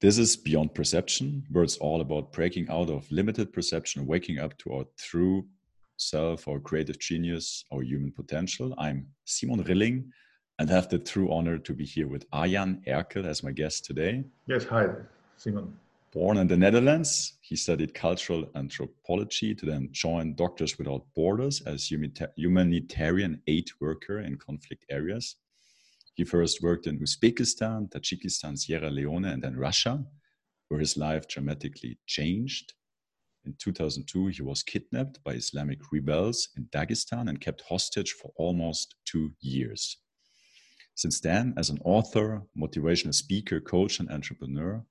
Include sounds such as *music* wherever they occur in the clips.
This is Beyond Perception, where it's all about breaking out of limited perception, waking up to our true self, our creative genius, our human potential. I'm Simon Rilling and have the true honor to be here with Arjan Erkel as my guest today. Yes, hi, Simon. Born in the Netherlands, he studied cultural anthropology to then join Doctors Without Borders as humanitarian aid worker in conflict areas. He first worked in Uzbekistan, Tajikistan, Sierra Leone, and then Russia, where his life dramatically changed. In 2002, he was kidnapped by Islamic rebels in Dagestan and kept hostage for almost two years. Since then, as an author, motivational speaker, coach, and entrepreneur,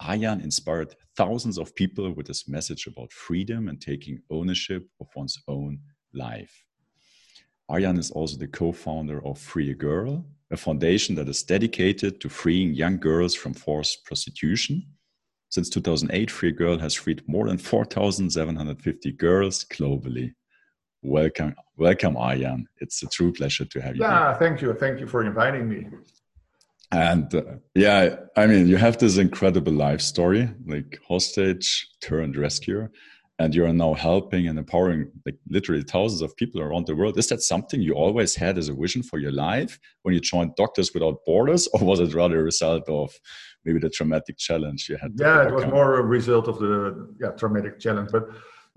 Arjan inspired thousands of people with his message about freedom and taking ownership of one's own life. Arjan is also the co founder of Free a Girl, a foundation that is dedicated to freeing young girls from forced prostitution. Since 2008, Free Girl has freed more than 4,750 girls globally. Welcome, welcome, Arjan. It's a true pleasure to have you. Yeah, here. thank you. Thank you for inviting me. And uh, yeah, I mean, you have this incredible life story, like hostage turned rescuer, and you are now helping and empowering like literally thousands of people around the world. Is that something you always had as a vision for your life when you joined Doctors Without Borders, *laughs* or was it rather a result of maybe the traumatic challenge you had? Yeah, it was more a result of the yeah traumatic challenge, but.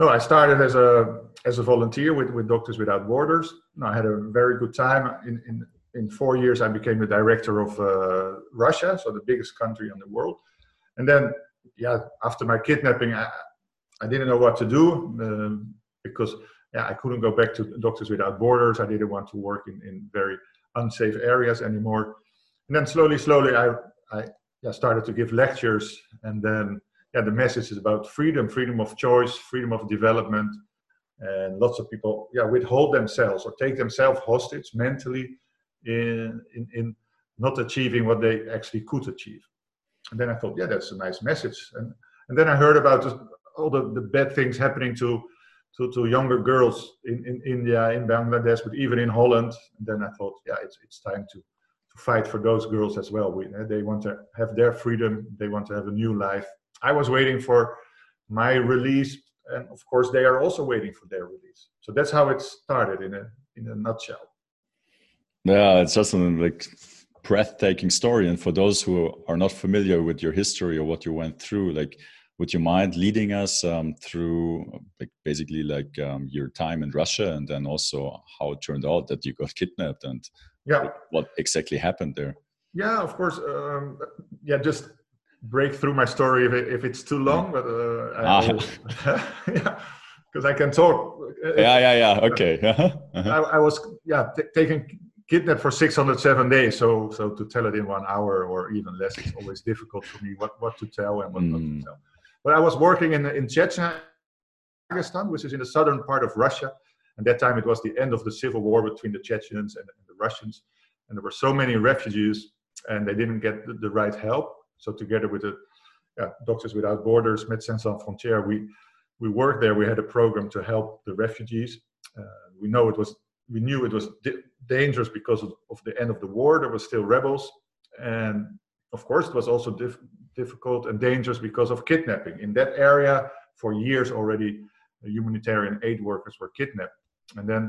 No, I started as a as a volunteer with, with Doctors Without Borders. I had a very good time in, in in four years, I became the director of uh, Russia, so the biggest country in the world. And then, yeah, after my kidnapping, I, I didn't know what to do um, because yeah, I couldn't go back to Doctors Without Borders. I didn't want to work in, in very unsafe areas anymore. And then slowly, slowly, I, I yeah, started to give lectures. And then, yeah, the message is about freedom, freedom of choice, freedom of development. And lots of people, yeah, withhold themselves or take themselves hostage mentally in, in, in not achieving what they actually could achieve. And then I thought, yeah, that's a nice message. And, and then I heard about all the, the bad things happening to, to, to younger girls in, in India, in Bangladesh, but even in Holland. And then I thought, yeah, it's, it's time to, to fight for those girls as well. We, eh, they want to have their freedom, they want to have a new life. I was waiting for my release, and of course, they are also waiting for their release. So that's how it started in a, in a nutshell. Yeah, it's just a like breathtaking story. And for those who are not familiar with your history or what you went through, like, would you mind leading us um, through like basically like um, your time in Russia and then also how it turned out that you got *laughs* kidnapped and yeah, what exactly happened there? Yeah, of course. Um, yeah, just break through my story if, it, if it's too long, but uh, ah. *laughs* *laughs* yeah, because I can talk. Yeah, yeah, yeah. Okay. Uh-huh. I, I, was yeah taken kidnapped for 607 days. So, so to tell it in one hour or even less, it's always difficult for me what, what to tell and what mm. not to hmm. tell. But I was working in, in Chechnya, which is in the southern part of Russia. And that time it was the end of the civil war between the Chechens and, and the Russians. And there were so many refugees and they didn't get the, the right help. So together with the yeah, Doctors Without Borders, Médecins Sans Frontières, we, we worked there. We had a program to help the refugees. Uh, we know it was we knew it was dangerous because of, of, the end of the war. There were still rebels, and of course, it was also dif- difficult and dangerous because of kidnapping. In that area, for years already, humanitarian aid workers were kidnapped. And then,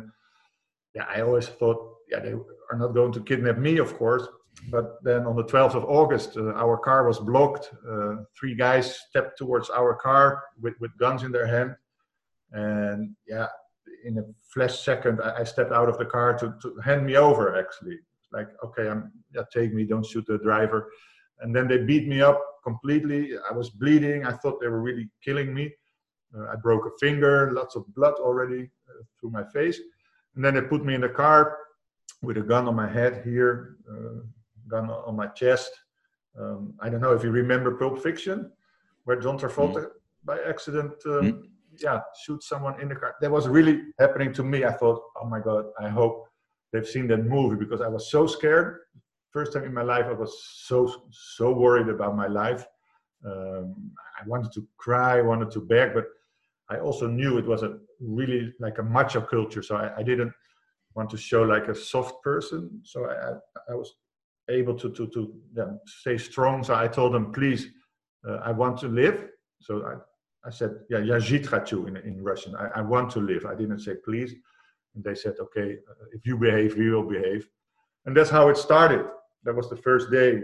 yeah, I always thought, yeah, they are not going to kidnap me, of course. But then on the 12th of August, uh, our car was blocked. Uh, three guys stepped towards our car with, with guns in their hand. And yeah, in a flash second, I, I stepped out of the car to, to hand me over. Actually, like, okay, I'm yeah, take me, don't shoot the driver. And then they beat me up completely. I was bleeding. I thought they were really killing me. Uh, I broke a finger, lots of blood already uh, through my face. And then they put me in the car with a gun on my head here, uh, gun on my chest. Um, I don't know if you remember Pulp Fiction, where John Travolta mm. by accident um, mm yeah shoot someone in the car that was really happening to me i thought oh my god i hope they've seen that movie because i was so scared first time in my life i was so so worried about my life um, i wanted to cry I wanted to beg but i also knew it was a really like a macho culture so i, I didn't want to show like a soft person so i, I was able to to to yeah, stay strong so i told them please uh, I want to live. So I, I said, yeah, я жить хочу in, in Russian. I, I want to live. I didn't say please. And they said, okay, uh, if you behave, we will behave. And that's how it started. That was the first day.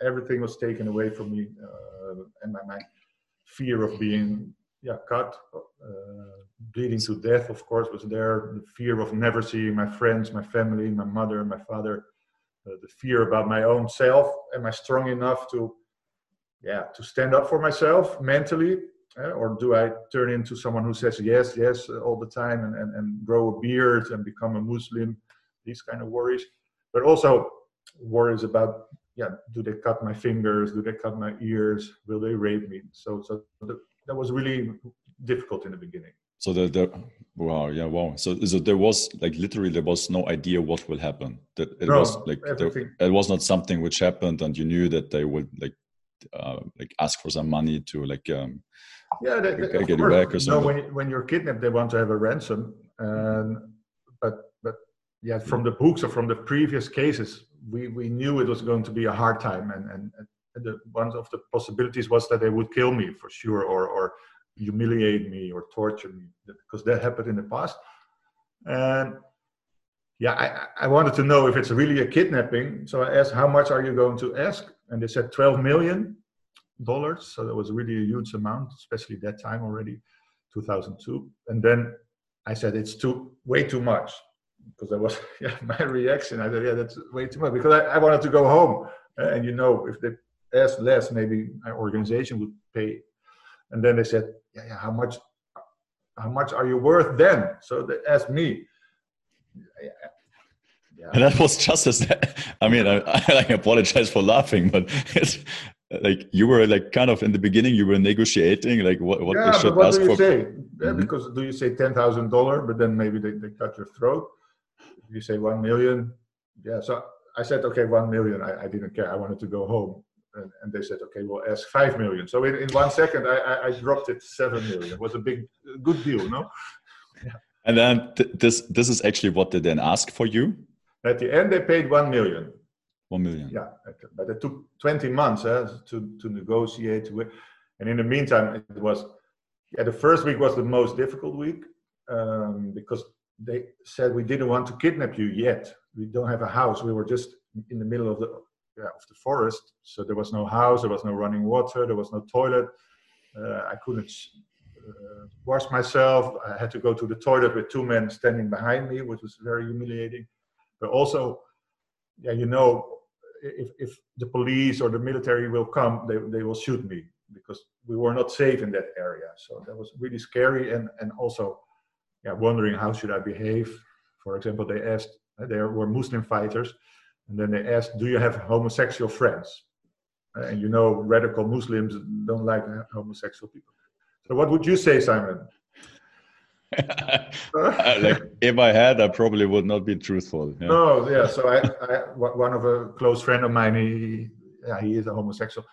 Everything was taken away from me. Uh, and my, my fear of being yeah, cut, uh, bleeding to death, of course, was there. The fear of never seeing my friends, my family, my mother, my father. Uh, the fear about my own self. Am I strong enough to, yeah, to stand up for myself mentally? Uh, or do I turn into someone who says yes, yes all the time and, and, and grow a beard and become a Muslim? These kind of worries. But also worries about, yeah, do they cut my fingers? Do they cut my ears? Will they rape me? So, so the, that was really difficult in the beginning. So the, the wow yeah wow so so there was like literally there was no idea what will happen. That it no, was like there, it was not something which happened and you knew that they would like uh, like ask for some money to like um yeah they, they, get you back or something. No, when when you're kidnapped they want to have a ransom and but but yeah from the books or from the previous cases we we knew it was going to be a hard time and and, and the, one of the possibilities was that they would kill me for sure or or humiliate me or torture me because that happened in the past. And yeah, I, I wanted to know if it's really a kidnapping. So I asked, how much are you going to ask? And they said 12 million dollars. So that was really a huge amount, especially that time already, 2002. And then I said, it's too way too much because that was *laughs* yeah, my reaction. I said, yeah, that's way too much because I, I wanted to go home. And you know, if they asked less, maybe my organization would pay and then they said, yeah, yeah, how much, how much are you worth then? So they asked me. Yeah. And that was just as, *laughs* I mean, I, I apologize for laughing, but it's like you were like kind of in the beginning, you were negotiating like what, what yeah, they should what ask do you for. Say? Yeah, mm-hmm. Because do you say $10,000, but then maybe they, they cut your throat? You say 1 million. Yeah. So I said, okay, 1 million. I, I didn't care. I wanted to go home and, and, they said, okay, we'll ask five million. So in, in one second, I, I, I dropped it seven million. It was a big, good deal, no? Yeah. And then th this this is actually what they then asked for you. At the end, they paid one million. One million. Yeah, but it took twenty months uh, to to negotiate. With, and in the meantime, it was yeah. The first week was the most difficult week um, because they said we didn't want to kidnap you yet. We don't have a house. We were just in the middle of the yeah, of the forest. So there was no house, there was no running water, there was no toilet. Uh, I couldn't uh, wash myself. I had to go to the toilet with two men standing behind me, which was very humiliating. But also, yeah, you know, if, if the police or the military will come, they, they will shoot me because we were not safe in that area. So that was really scary and, and also yeah, wondering how should I behave. For example, they asked, uh, there were Muslim fighters and then they asked, "Do you have homosexual friends?" Uh, and you know, radical Muslims don't like uh, homosexual people. So, what would you say, Simon? *laughs* Uh, like if I had, I probably would not be truthful. Yeah. No, yeah. So I, I, one of a close friend of mine, he, yeah, he is a homosexual,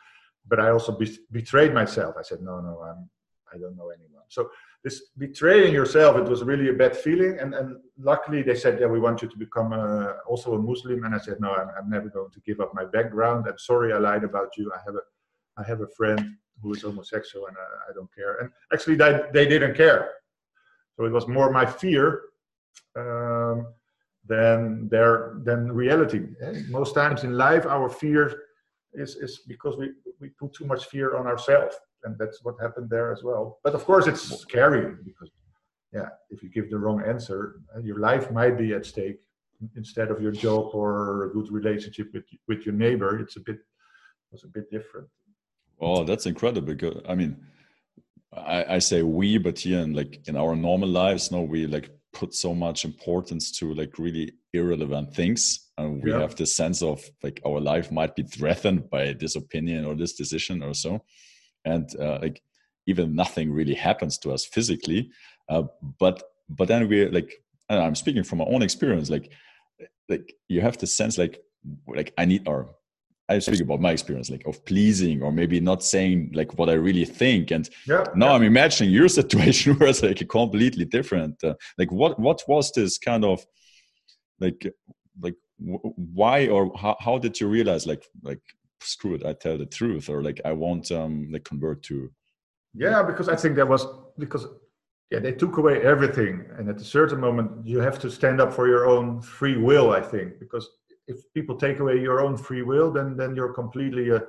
but I also be, betrayed myself. I said, no, no, I'm, I don't know anyone. So this betraying yourself it was really a bad feeling and, and luckily they said yeah we want you to become a, also a muslim and i said no I'm, I'm never going to give up my background. I'm sorry i lied about you. I have a i have a friend who is homosexual and i, I don't care. And actually they, they didn't care. So it was more my fear um, than their than reality. Most times in life our fear is is because we we put too much fear on ourselves and that's what happened there as well. But of course, it's scary because, yeah, if you give the wrong answer, uh, your life might be at stake instead of your job or a good relationship with with your neighbor. It's a bit was a bit different. Oh, that's incredible. Because, I mean, I, I say we, but here in like in our normal lives, no, we like put so much importance to like really irrelevant things and we yeah. have this sense of like our life might be threatened by this opinion or this decision or so and uh, like even nothing really happens to us physically uh, but but then we're like i'm speaking from my own experience like like you have the sense like like i need or i speak about my experience like of pleasing or maybe not saying like what i really think and yeah, now yeah. i'm imagining your *laughs* situation where it's like completely different uh, like what what was this kind of like like why or how, how did you realize like like screw it, I tell the truth, or like I won't um like convert to. Yeah, because I think that was because yeah they took away everything, and at a certain moment you have to stand up for your own free will. I think because if people take away your own free will, then then you're completely a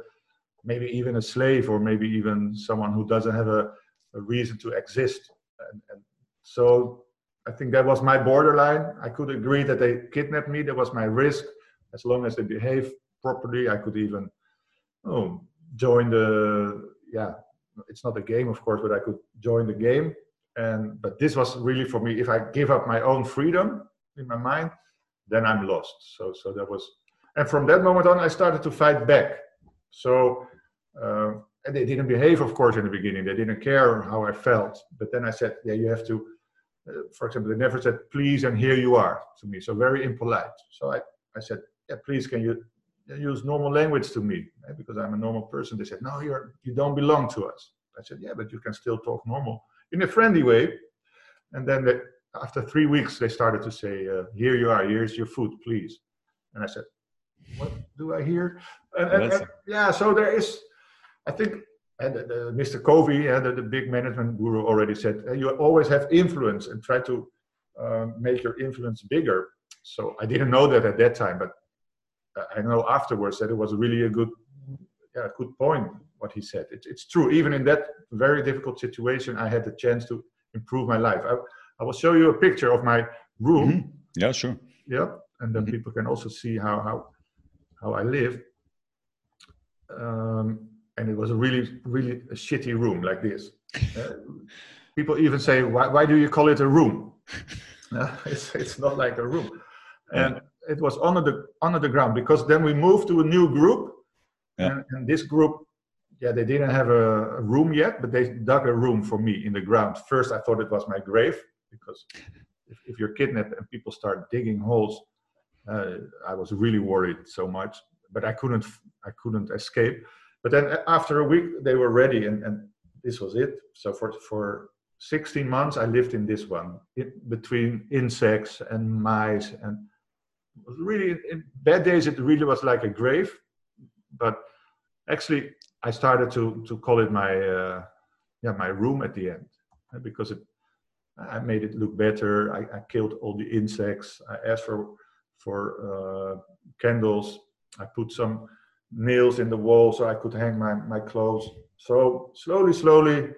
maybe even a slave, or maybe even someone who doesn't have a, a reason to exist. And, and so I think that was my borderline. I could agree that they kidnapped me. That was my risk. As long as they behave properly, I could even oh, join the yeah. It's not a game, of course, but I could join the game. And but this was really for me. If I give up my own freedom in my mind, then I'm lost. So so that was, and from that moment on, I started to fight back. So. Uh, and they didn't behave, of course, in the beginning. They didn't care how I felt. But then I said, yeah, you have to uh, for example, they never said please and here you are to me. So very impolite. So I, I said, yeah, please can you use normal language to me right? because I'm a normal person. They said, no, you're you don't belong to us. I said, yeah, but you can still talk normal in a friendly way. And then they, after three weeks, they started to say, uh, here you are, here's your food, please. And I said, what do I hear? And, and, and yeah, so there is, I think and uh, Mr. Covey, uh, the, the, big management guru, already said uh, you always have influence and try to uh, make your influence bigger. So I didn't know that at that time, but I know afterwards that it was really a good, yeah, good point what he said. It, it's true. Even in that very difficult situation, I had the chance to improve my life. I, I will show you a picture of my room. Mm-hmm. Yeah, sure. Yeah, and then mm-hmm. people can also see how how how I live. Um, and it was a really really a shitty room like this uh, people even say why, why do you call it a room uh, *laughs* it's, it's not like a room and it was under the under the ground because then we moved to a new group yeah. and, and, this group yeah they didn't have a, a, room yet but they dug a room for me in the ground first i thought it was my grave because if, if you're kidnapped and people start digging holes uh, i was really worried so much but i couldn't i couldn't escape but then after a week, they were ready, and, and this was it. So for for 16 months, I lived in this one between insects and mice, and really in bad days it really was like a grave. But actually, I started to to call it my uh, yeah my room at the end uh, because it I made it look better. I, I killed all the insects. I asked for for uh, candles. I put some nails in the wall so I could hang my, my clothes. So slowly, slowly,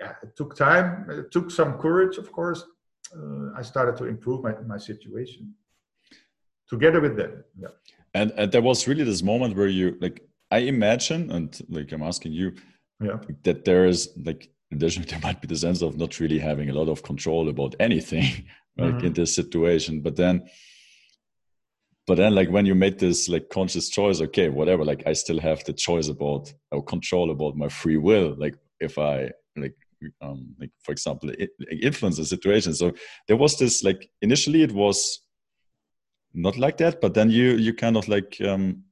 yeah, it took time. It took some courage, of course. Uh, I started to improve my, my situation together with them. Yeah. And, and there was really this moment where you like I imagine and like I'm asking you yeah. that there is like *laughs* there might be the sense of not really having a lot of control about anything *laughs* like mm-hmm. in this situation. But then but then like when you made this like conscious choice okay whatever like i still have the choice about or control about my free will like if i like um like for example it, influence the situation so there was this like initially it was not like that but then you you kind of like um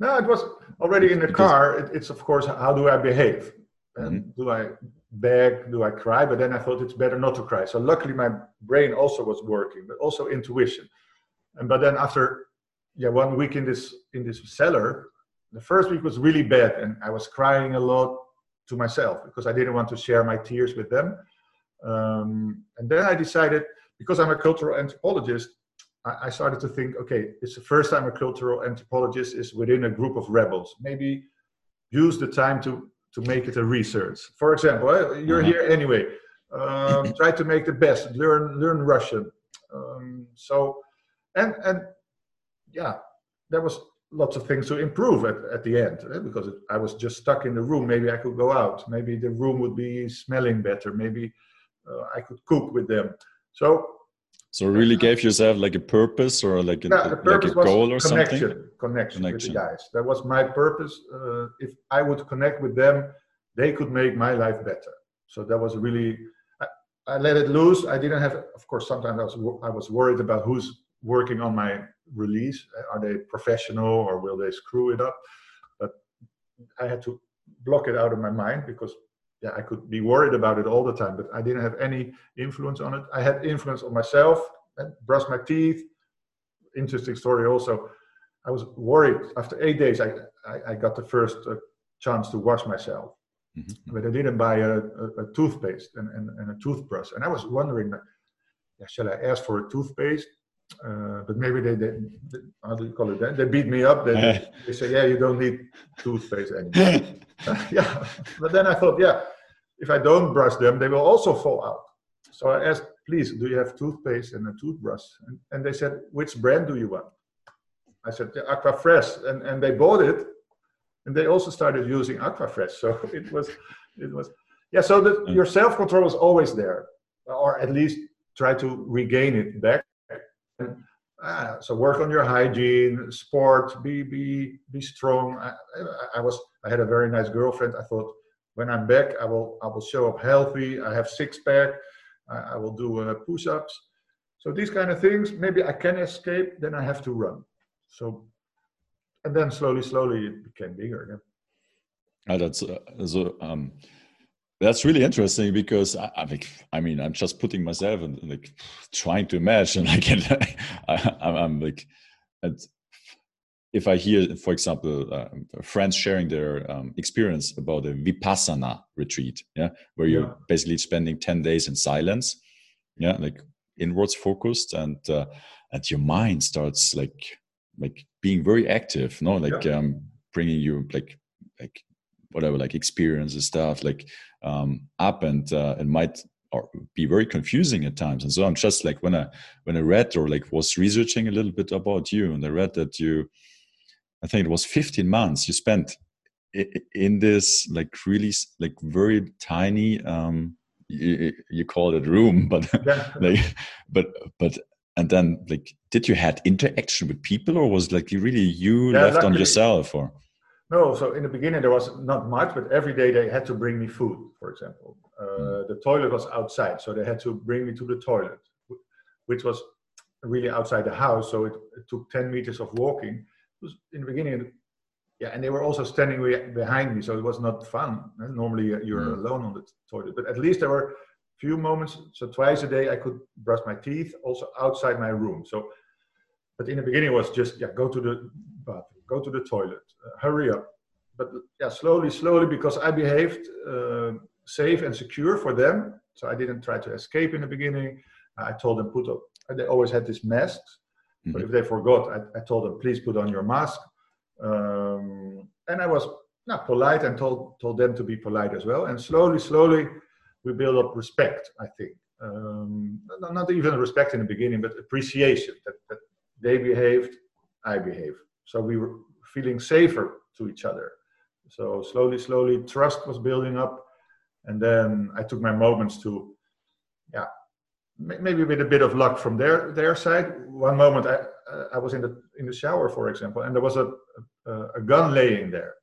no it was already in the car. It, it's of course how do i behave? And mm-hmm. do i beg? Do i cry? But then i thought it's better not to cry. So luckily my brain also was working but also intuition. And but then after yeah one week in this in this cellar, the first week was really bad, and I was crying a lot to myself because I didn't want to share my tears with them. Um, and then I decided because I'm a cultural anthropologist, I, started to think, okay, it's the first time a cultural anthropologist is within a group of rebels. Maybe use the time to to make it a research. For example, eh, you're mm-hmm. here anyway. Um, *clears throat* try to make the best. Learn learn Russian. Um, so and and yeah, there was lots of things to improve at, at the end eh? because it, I was just stuck in the room. Maybe I could go out. Maybe the room would be smelling better. Maybe uh, I could cook with them. So. So really gave yourself like a purpose or like a, yeah, like a goal or connection, something? Connection, connection with the guys. That was my purpose. Uh, if I would connect with them, they could make my life better. So that was really. I, I let it loose. I didn't have, of course. Sometimes I was I was worried about who's working on my release. Are they professional or will they screw it up? But I had to block it out of my mind because yeah, I could be worried about it all the time, but I didn't have any influence on it. I had influence on myself, and brush my teeth. Interesting story also. I was worried. After eight days, I, I, I got the first uh, chance to wash myself. Mm-hmm. But I didn't buy a, a, a toothpaste and, and, and, a toothbrush. And I was wondering, yeah, shall I ask for a toothpaste? Uh, but maybe they, they, they, how do you call it? They, they beat me up. They, *laughs* they say, yeah, you don't need toothpaste anymore. *laughs* *laughs* yeah. But then I thought, yeah, if I don't brush them, they will also fall out. So I asked, please, do you have toothpaste and a toothbrush? And, and they said, which brand do you want? I said, the Aquafresh. And, and they bought it. And they also started using Aquafresh. So *laughs* it was, it was, yeah, so the, your self control is always there, or at least try to regain it back. And, uh, so work on your hygiene, sport, be be be strong. I, I, I, was I had a very nice girlfriend. I thought when I'm back, I will I will show up healthy. I have six pack. I, I will do uh, push-ups. So these kind of things. Maybe I can escape. Then I have to run. So and then slowly, slowly it became bigger. Yeah. Oh, that's uh, so. Um, that's really interesting because I, I, like, I mean, I'm just putting myself and like trying to imagine. *laughs* Like, *laughs* I, I'm like, and if I hear, for example, uh, friends sharing their um, experience about a vipassana retreat, yeah, where you're yeah. basically spending ten days in silence, yeah, like inwards focused, and uh, and your mind starts like like being very active, no, like yeah. um, bringing you like like whatever like experience and stuff like um, up and uh, it might be very confusing at times and so i'm just like when i when i read or like was researching a little bit about you and i read that you i think it was 15 months you spent in this like really like very tiny um you, you call it room *laughs* but yeah. like but but and then like did you had interaction with people or was like really you yeah, left on yourself or no, so in the beginning there was not much, but every day they had to bring me food, for example. Uh, mm. The toilet was outside, so they had to bring me to the toilet, which was really outside the house. So it, it took 10 meters of walking. Was in the beginning, yeah, and they were also standing behind me, so it was not fun. Normally uh, you're mm. alone on the toilet, but at least there were few moments. So twice a day I could brush my teeth, also outside my room. So, but in the beginning it was just yeah, go to the bathroom go to the toilet, uh, hurry up. But yeah, slowly, slowly, because I behaved uh, safe and secure for them. So I didn't try to escape in the beginning. I told them put up. They always had this mask, mm-hmm. but if they forgot, I, I, told them please put on your mask. Um, and I was not polite and told told them to be polite as well. And slowly, slowly, we build up respect. I think um, not even respect in the beginning, but appreciation that, that they behaved, I behaved. So we were feeling safer to each other. So slowly, slowly, trust was building up, and then I took my moments to, yeah, maybe with a bit of luck from their their side. One moment I I was in the in the shower, for example, and there was a a, a gun laying there.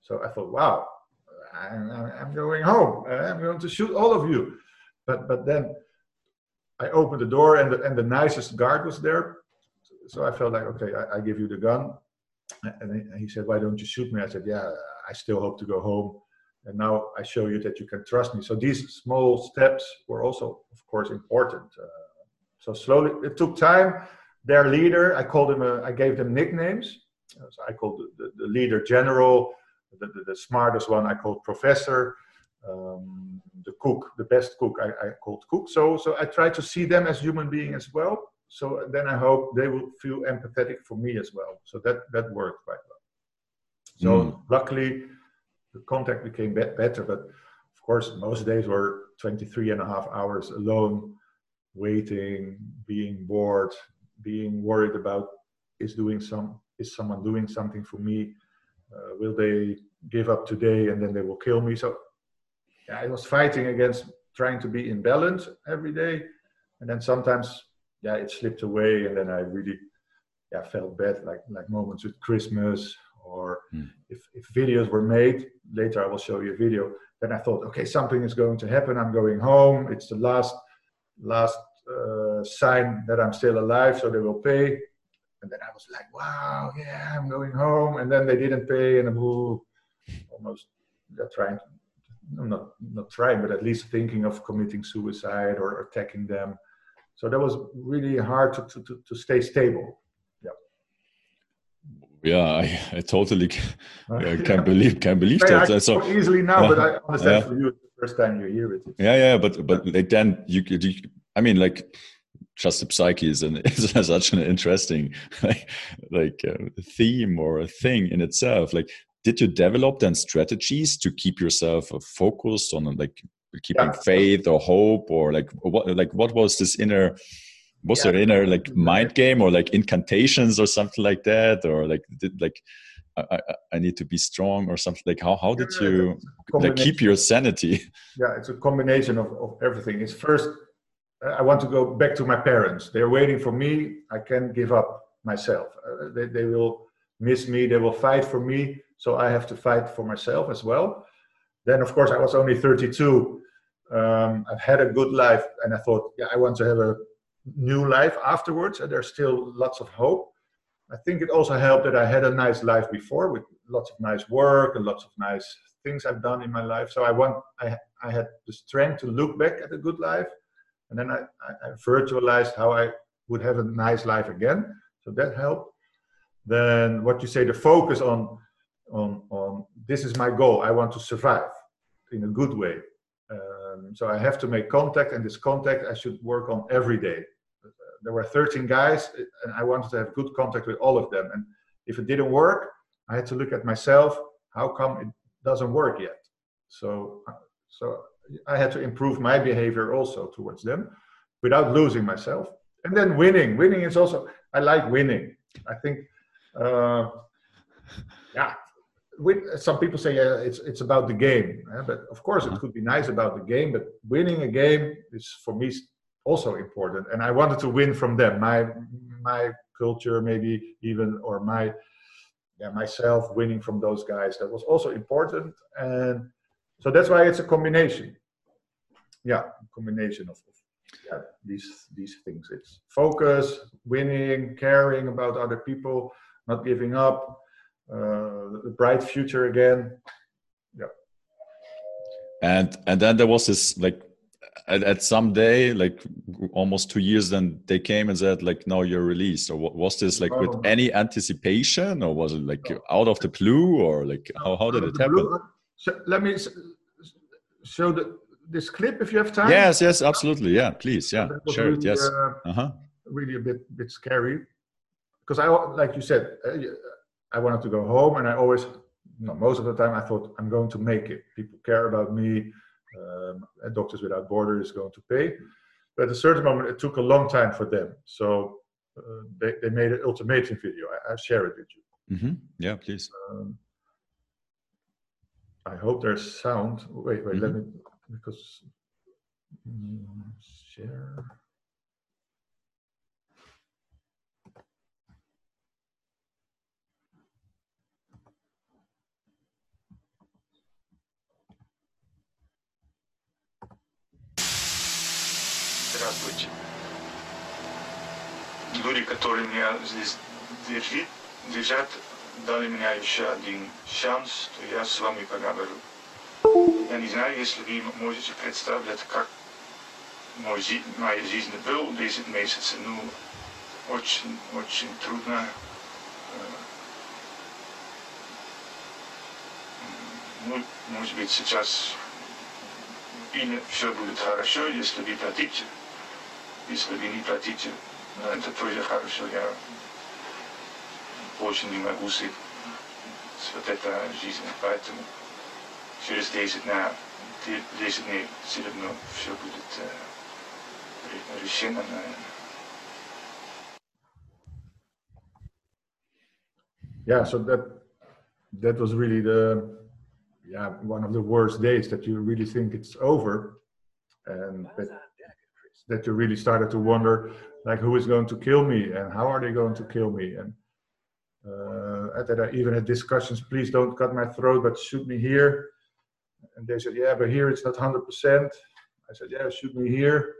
So I thought, wow, I'm, I'm going home. I'm going to shoot all of you. But but then I opened the door, and the, and the nicest guard was there so I felt like, okay, I, I give you the gun. And he said, why don't you shoot me? I said, yeah, I still hope to go home. And now I show you that you can trust me. So these small steps were also, of course, important. Uh, so slowly, it took time. Their leader, I called him, a, I gave them nicknames. Uh, so I called the, the, the leader general, the, the, the, smartest one I called professor, um, the cook, the best cook I, I called cook. So, so I tried to see them as human beings as well so then I hope they will feel empathetic for me as well. So that that worked quite well. So mm. luckily, the contact became be- better. But of course, most days were 23 and a half hours alone, waiting, being bored, being worried about is doing some is someone doing something for me? Uh, will they give up today and then they will kill me? So yeah, I was fighting against trying to be in balance every day, and then sometimes yeah, it slipped away, and then I really yeah felt bad, like like moments with Christmas or mm. if, if videos were made later i will show you a video then i thought okay something is going to happen. I'm going home. It's the last last uh, sign that i'm still alive so they will pay. And then i was like wow yeah i'm going home. And then they didn't pay and i'm almost yeah, trying not not trying but at least thinking of committing suicide or attacking them. So that was really hard to, to, to, to stay stable. Yeah. Yeah, I, I totally I *laughs* can't believe can't believe that. I so easily now, but I understand yeah. for you it's the first time you hear it. Yeah, yeah, but but like then you, you I mean like just the psyche is, an, *laughs* is such an interesting like like uh, theme or a thing in itself. Like, did you develop then strategies to keep yourself uh, focused on like keeping yeah. faith or hope or like what like what was this inner was yeah. there inner like mind game or like incantations or something like that or like did like I, I, need to be strong or something. Like how, how did you like keep your sanity? *laughs* Yeah it's a combination of, of everything. It's first i want to go back to my parents. They're waiting for me. I can't give up myself. Uh, they, they will miss me. They will fight for me. So i have to fight for myself as well. Then of course i was only 32 um, i've had a good life and i thought yeah i want to have a new life afterwards and there's still lots of hope. I think it also helped that i had a nice life before with lots of nice work and lots of nice things i've done in my life. So i want i, I had the strength to look back at a good life and then I, I, I virtualized how i would have a nice life again. So that helped. Then what you say the focus on on on this is my goal. I want to survive in a good way. Um, so i have to make contact and this contact i should work on every day there were 13 guys and I wanted to have good contact with all of them. And if it didn't work, I had to look at myself. How come it doesn't work yet? So, so I had to improve my behavior also towards them without losing myself. And then winning. Winning is also, I like winning. I think, uh, yeah, with, some people say yeah, it's it's about the game, but of course it could be nice about the game. But winning a game is for me also important and i wanted to win from them. My my culture maybe even or my yeah myself winning from those guys that was also important and so that's why it's a combination. Yeah combination of, yeah these these things. It's focus winning caring about other people not giving up uh, the bright future again. Yeah. And and then there was this like at, at some day like almost two years then they came and said like no you're released. Or was this like with any anticipation or was it like out of the blue or like how, how did it happen? So let me show the this clip if you have time. Yes yes absolutely. Yeah please. Yeah share really, it yes. uh, uh-huh. really a bit bit scary. Because i like you said uh, i wanted to go home and i always no, most of the time i thought i'm going to make it. People care about me um, Doctors Without Borders is going to pay. But at a certain moment, it took a long time for them. So uh, they, they made an ultimatum video. I, I share it with you. Mm-hmm. Yeah, please. Um, I hope there's sound. Wait, wait, mm-hmm. let me, because, mm, share. Здравствуйте. Люди, которые меня здесь держит, держат, дали меня еще один шанс, то я с вами поговорю. Я не знаю, если вы можете представлять, как мой, моя жизнь была 10 месяцев. Ну, очень, очень трудно. Ну, может быть, сейчас или все будет хорошо, если вы платите если вы не платите, это тоже хорошо. Я больше не могу с, с вот этой жизнью, поэтому через 10 дней, 10 дней все равно все будет э, решено, наверное. Yeah, so that that was really the yeah one of the worst days that you really think it's over, and that that you really started to wonder like who is going to kill me and how are they going to kill me? And uh, that I even had discussions please don't cut my throat but shoot me here. And they said yeah but here it's not 100% I said yeah shoot me here.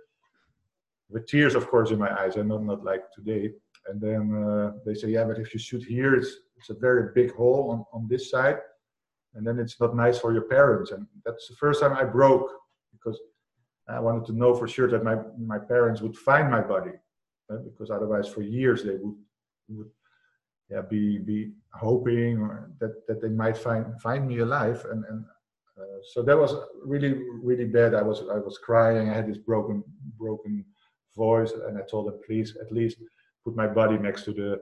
With tears of course in my eyes and not, not like today. And then uh, they say yeah but if you shoot here it's, it's a very big hole on, on this side and then it's not nice for your parents. And that's the first time I broke because I wanted to know for sure that my, my parents would find my body, right? because otherwise, for years, they would, would yeah be be hoping that that they might find find me alive. And and uh, so that was really really bad. I was i was crying. I had this broken broken voice and i told them please at least put my body next to the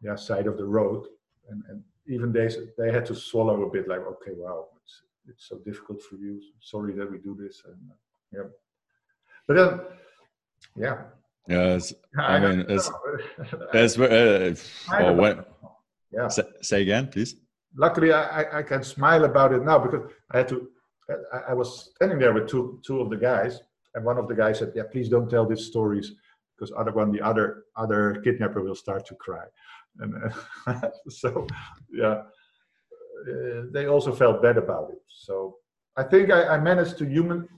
yeah side of the road. And and even they they had to swallow a bit like okay wow it's it's so difficult for you. Sorry that we do this. And yeah but then yeah Yes, I, I mean, as, as *laughs* uh, when, yeah. Say, say, again, please. Luckily, I, I can smile about it now because I had to. I, I, was standing there with two two of the guys, and one of the guys said, "Yeah, please don't tell these stories because other one, the other other kidnapper will start to cry." And uh, *laughs* so, yeah, uh, they also felt bad about it. So I think I, I managed to human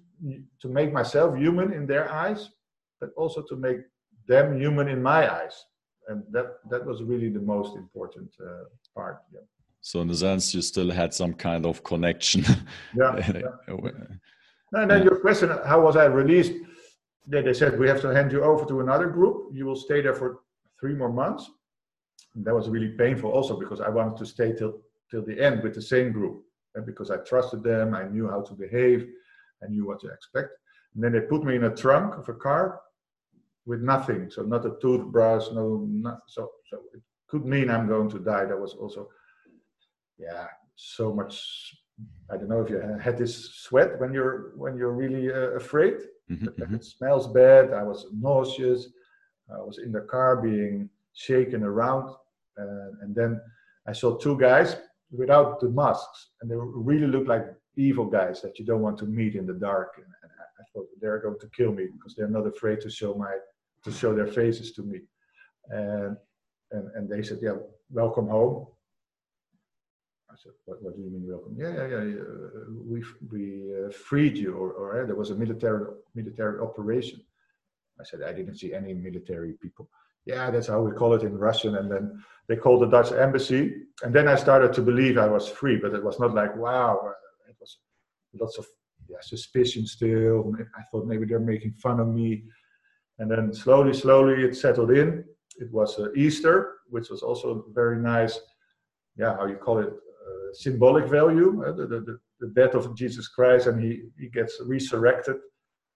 to make myself human in their eyes but also to make them human in my eyes. And that, that was really the most important uh, part. Yeah. So in a sense, you still had some kind of connection. *laughs* *laughs* yeah. yeah. and then your question, how was I released? They, they said, we have to hand you over to another group. You will stay there for three more months. And that was really painful also because I wanted to stay till, till the end with the same group. And because I trusted them, I knew how to behave, I knew what to expect. And then they put me in a trunk of a car with nothing. So not a toothbrush, no, not, so so it could mean I'm going to die. That was also, yeah, so much. I don't know if you had this sweat when you're when you're really uh, afraid. Mm-hmm, mm-hmm. It smells bad. I was nauseous. I was in the car being shaken around, and, and then I saw two guys without the masks, and they really looked like evil guys that you don't want to meet in the dark. And, and I thought they're going to kill me because they're not afraid to show my to show their faces to me. And, and, and they said, yeah, welcome home. I said, what, what do you mean welcome? Yeah, yeah, yeah. Uh, we we uh, freed you, or, or there was a military military operation. I said, I didn't see any military people. Yeah, that's how we call it in Russian. And then they called the Dutch embassy. And then I started to believe I was free, but it was not like, wow, lots of yeah, suspicion still. I thought maybe they're making fun of me. And then slowly, slowly it settled in. It was uh, Easter, which was also very nice, yeah, how you call it, uh, symbolic value, uh, the, the, the death of Jesus Christ, and he, he gets resurrected.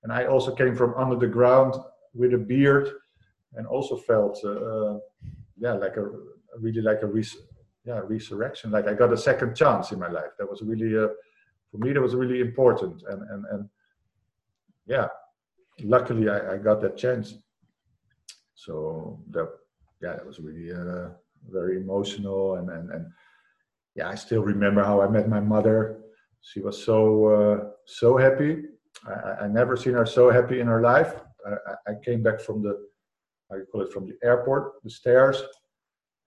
And I also came from under the ground with a beard and also felt, uh, uh, yeah, like a really like a res- yeah, resurrection. Like I got a second chance in my life. That was really, uh, for me, that was really important. And, and, and yeah, luckily I, I, got that chance. So that yeah, it was really uh, very emotional and, and and yeah, I still remember how I met my mother. She was so uh, so happy. I, I never seen her so happy in her life. I, I came back from the I call it from the airport, the stairs,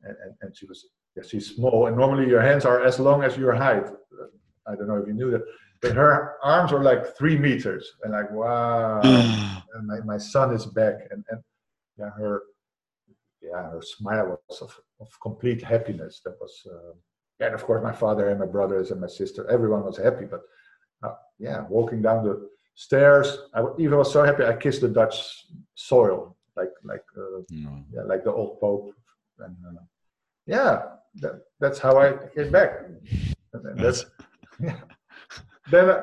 and, and, and she was yeah, she's small, and normally your hands are as long as your height. I don't know if you knew that but her arms were like three meters. And like wow. *sighs* And my, my son is back. And, and yeah her yeah her smile was of, of complete happiness. That was uh, yeah, and of course my father and my brothers and my sister everyone was happy. But uh, yeah walking down the stairs i even was so happy i kissed the dutch soil like like uh, no. yeah like the old pope. And uh, yeah that, that's how i came back. And that's *laughs* *laughs* then uh,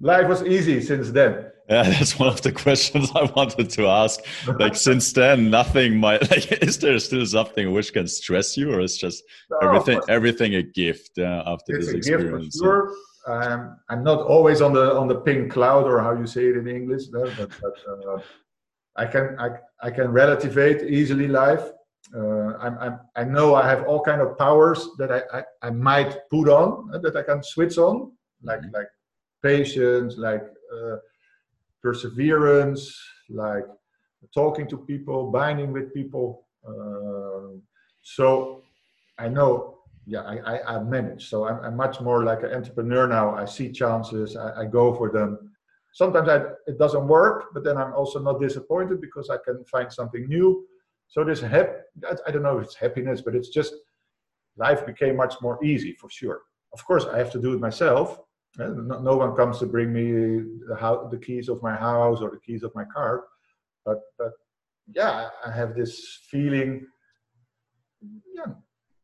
life was easy since then. Yeah, *laughs* that's one of the questions I wanted to ask. Like since then, nothing might *laughs* like. Is there still something which can stress you, or is just no, everything everything a gift uh, after it's this experience? sure. Um, I'm not always on the on the pink cloud, or how you say it in English, no? but, but uh, I can I, I can relativate easily life. Uh, I'm, I'm, I know I have all kind of powers that I, I, I might put on uh, that I can switch on, like mm-hmm. like patience, like uh, perseverance, like talking to people, binding with people. Uh, so I know, yeah, I, I, I manage. So I'm, I'm, much more like an entrepreneur now. I see chances, I, I go for them. Sometimes I, it doesn't work, but then I'm also not disappointed because I can find something new. So this hap- I don't know if it's happiness, but it's just life became much more easy for sure. Of course, I have to do it myself, eh, no, no, one comes to bring me the, the keys of my house or the keys of my car, but but yeah, I have this feeling. Yeah,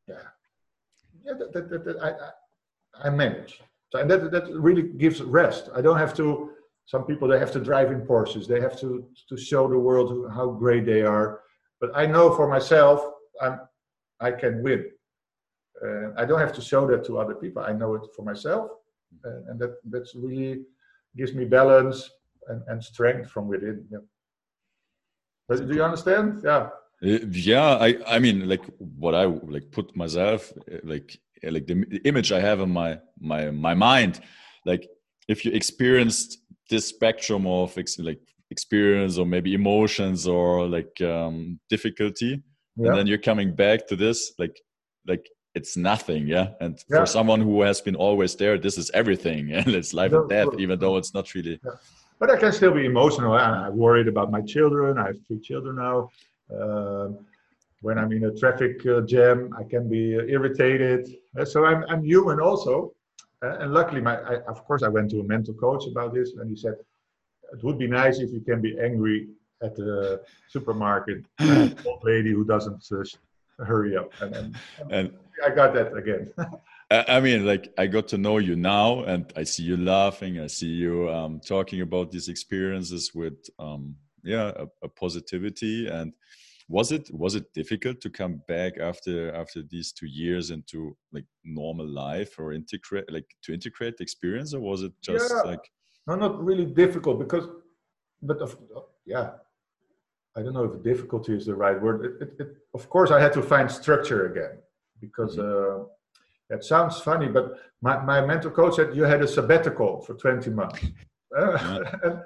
yeah, yeah, that, that, that, that I, I, I manage. So, and that that really gives rest. I don't have to. Some people they have to drive in Porsches. They have to to show the world how great they are. But I know for myself, I'm I can win. Uh, I don't have to show that to other people. I know it for myself, uh, and that that's really gives me balance and, and strength from within. Yeah. But do you understand? Yeah. Uh, yeah, I I mean like what I like put myself uh, like like the image I have in my my my mind, like if you experienced this spectrum of like experience or maybe emotions or like um, difficulty, yeah. and then you're coming back to this like like it's nothing yeah? And yeah. for someone who has been always there this is everything *laughs* and it's life no, and death even though it's not really yeah. but i can still be emotional. I'm worried about my children. I have three children now. Um, when i'm in a traffic uh, jam i can be uh, irritated. Uh, so I'm, I'm human also. And luckily my I, of course i went to a mental coach about this and he said it would be nice if you can be angry at the supermarket *clears throat* old lady who doesn't uh, hurry up and, and, and I got that again. *laughs* I mean, like I got to know you now, and I see you laughing. I see you um, talking about these experiences with, um, yeah, a, a, positivity. And was it was it difficult to come back after after these two years into like normal life or integrate like to integrate the experience, or was it just yeah. like? No, not really difficult because, but of, yeah, I don't know if difficulty is the right word. It, it, it, of course, I had to find structure again because mm-hmm. uh, it sounds funny, but my, my mental coach said you had a sabbatical for 20 months. *laughs* and,